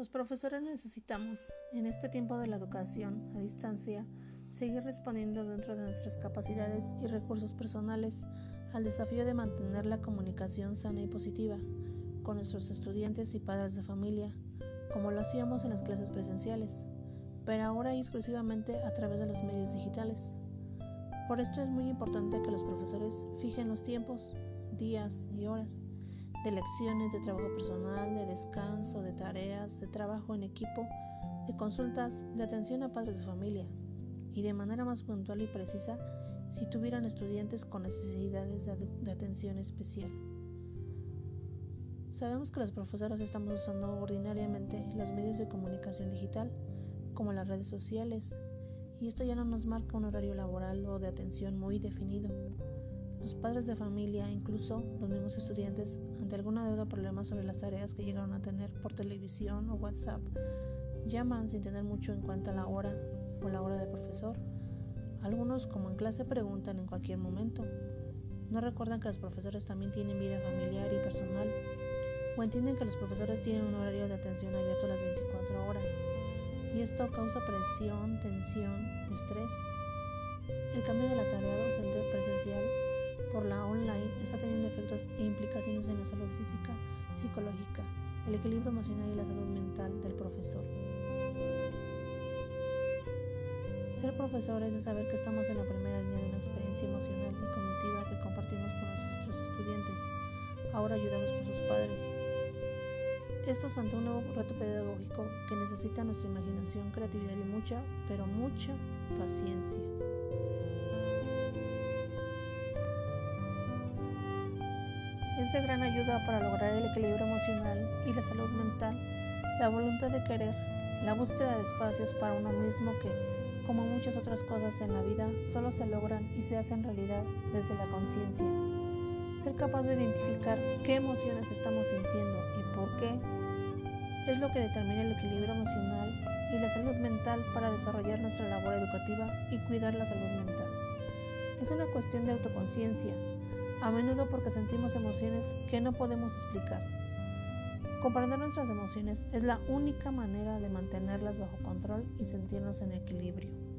Los profesores necesitamos, en este tiempo de la educación a distancia, seguir respondiendo dentro de nuestras capacidades y recursos personales al desafío de mantener la comunicación sana y positiva con nuestros estudiantes y padres de familia, como lo hacíamos en las clases presenciales, pero ahora exclusivamente a través de los medios digitales. Por esto es muy importante que los profesores fijen los tiempos, días y horas de lecciones, de trabajo personal, de descanso, de tareas, de trabajo en equipo, de consultas, de atención a padres de familia y de manera más puntual y precisa si tuvieran estudiantes con necesidades de, atención especial. Sabemos que los profesores estamos usando ordinariamente los medios de comunicación digital, como las redes sociales, y esto ya no nos marca un horario laboral o de atención muy definido. Los padres de familia, incluso los mismos estudiantes, ante alguna deuda o problema sobre las tareas que llegaron a tener por televisión o WhatsApp, llaman sin tener mucho en cuenta la hora o la hora del profesor. Algunos, como en clase, preguntan en cualquier momento. No recuerdan que los profesores también tienen vida familiar y personal, o entienden que los profesores tienen un horario de atención abierto las 24 horas, y esto causa presión, tensión, estrés. El cambio de la tarea docente presencial por la online está teniendo efectos e implicaciones en la salud física, psicológica, el equilibrio emocional y la salud mental del profesor. Ser profesores es saber que estamos en la primera línea de una experiencia emocional y cognitiva que compartimos con nuestros estudiantes, ahora ayudados por sus padres. Esto es ante un nuevo reto pedagógico que necesita nuestra imaginación, creatividad y mucha, pero mucha paciencia. Es de gran ayuda para lograr el equilibrio emocional y la salud mental, la voluntad de querer, la búsqueda de espacios para uno mismo que, como muchas otras cosas en la vida, solo se logran y se hacen realidad desde la conciencia. Ser capaz de identificar qué emociones estamos sintiendo y por qué es lo que determina el equilibrio emocional y la salud mental para desarrollar nuestra labor educativa y cuidar la salud mental. Es una cuestión de autoconciencia, a menudo porque sentimos emociones que no podemos explicar. Comprender nuestras emociones es la única manera de mantenerlas bajo control y sentirnos en equilibrio.